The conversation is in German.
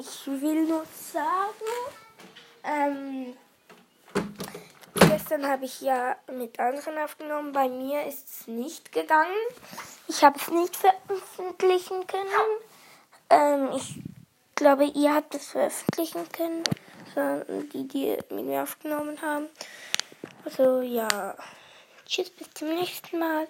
ich will nur sagen, ähm, gestern habe ich ja mit anderen aufgenommen. Bei mir ist es nicht gegangen. Ich habe es nicht veröffentlichen können. Ähm, ich glaube, ihr habt es veröffentlichen können. Die, die mit mir aufgenommen haben. Also ja. Tschüss, bis zum nächsten Mal.